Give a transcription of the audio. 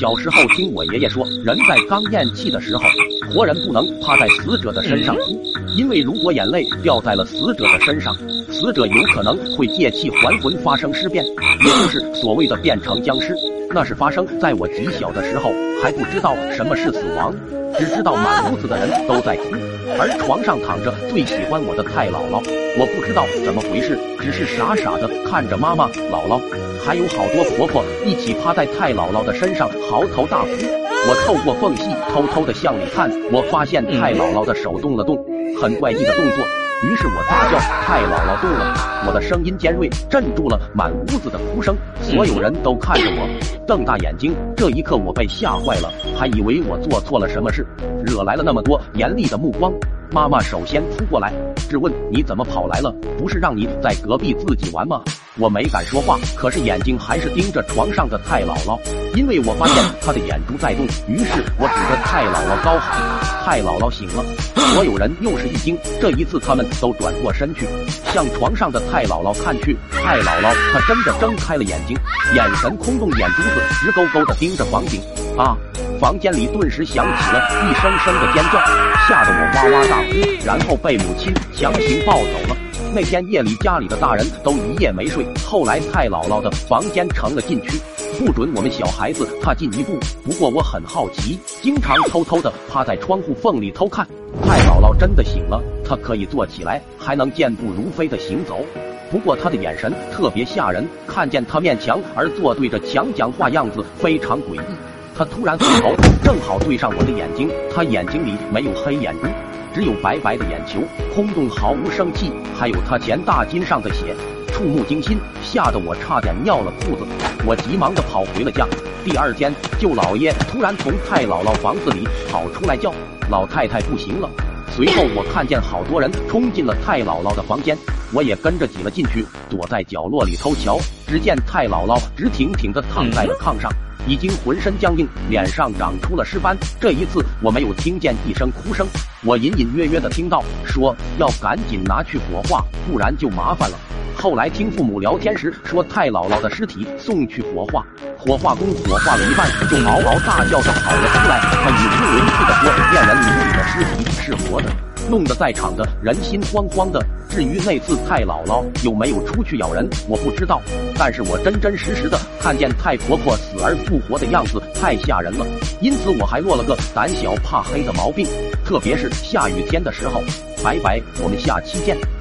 小时候听我爷爷说，人在刚咽气的时候，活人不能趴在死者的身上哭，因为如果眼泪掉在了死者的身上，死者有可能会借气还魂，发生尸变，也就是所谓的变成僵尸。那是发生在我极小的时候，还不知道什么是死亡，只知道满屋子的人都在哭，而床上躺着最喜欢我的太姥姥。我不知道怎么回事，只是傻傻的看着妈妈、姥姥，还有好多婆婆一起趴在太姥姥的身上嚎啕大哭。我透过缝隙偷偷的向里看，我发现太姥姥的手动了动，很怪异的动作。于是我大叫：“太姥姥动了！”我的声音尖锐，镇住了满屋子的哭声。所有人都看着我，瞪大眼睛。这一刻，我被吓坏了，还以为我做错了什么事，惹来了那么多严厉的目光。妈妈首先扑过来，质问：“你怎么跑来了？不是让你在隔壁自己玩吗？”我没敢说话，可是眼睛还是盯着床上的太姥姥，因为我发现她的眼珠在动。于是我指着太姥姥高喊：“太姥姥醒了！”所有人又是一惊，这一次他们都转过身去，向床上的太姥姥看去。太姥姥她真的睁开了眼睛，眼神空洞，眼珠子直勾勾的盯着房顶。啊！房间里顿时响起了一声声的尖叫，吓得我哇哇大哭，然后被母亲强行抱走了。那天夜里，家里的大人都一夜没睡。后来，太姥姥的房间成了禁区，不准我们小孩子踏进一步。不过我很好奇，经常偷偷的趴在窗户缝里偷看。太姥姥真的醒了，她可以坐起来，还能健步如飞的行走。不过她的眼神特别吓人，看见她面墙而坐对着墙讲话，样子非常诡异。他突然回头，正好对上我的眼睛。他眼睛里没有黑眼珠。只有白白的眼球，空洞毫无生气，还有他前大襟上的血，触目惊心，吓得我差点尿了裤子。我急忙的跑回了家。第二天，舅老爷突然从太姥姥房子里跑出来叫：“老太太不行了！”随后我看见好多人冲进了太姥姥的房间，我也跟着挤了进去，躲在角落里偷瞧。只见太姥姥直挺挺的躺在了炕上。已经浑身僵硬，脸上长出了尸斑。这一次我没有听见一声哭声，我隐隐约约的听到说要赶紧拿去火化，不然就麻烦了。后来听父母聊天时说，太姥姥的尸体送去火化，火化工火化了一半就嗷嗷大叫着跑了出来，他语无伦次的说恋人你的尸体是活的，弄得在场的人心慌慌的。至于那次太姥姥有没有出去咬人，我不知道。但是我真真实实的看见太婆婆死而复活的样子，太吓人了。因此我还落了个胆小怕黑的毛病，特别是下雨天的时候。拜拜，我们下期见。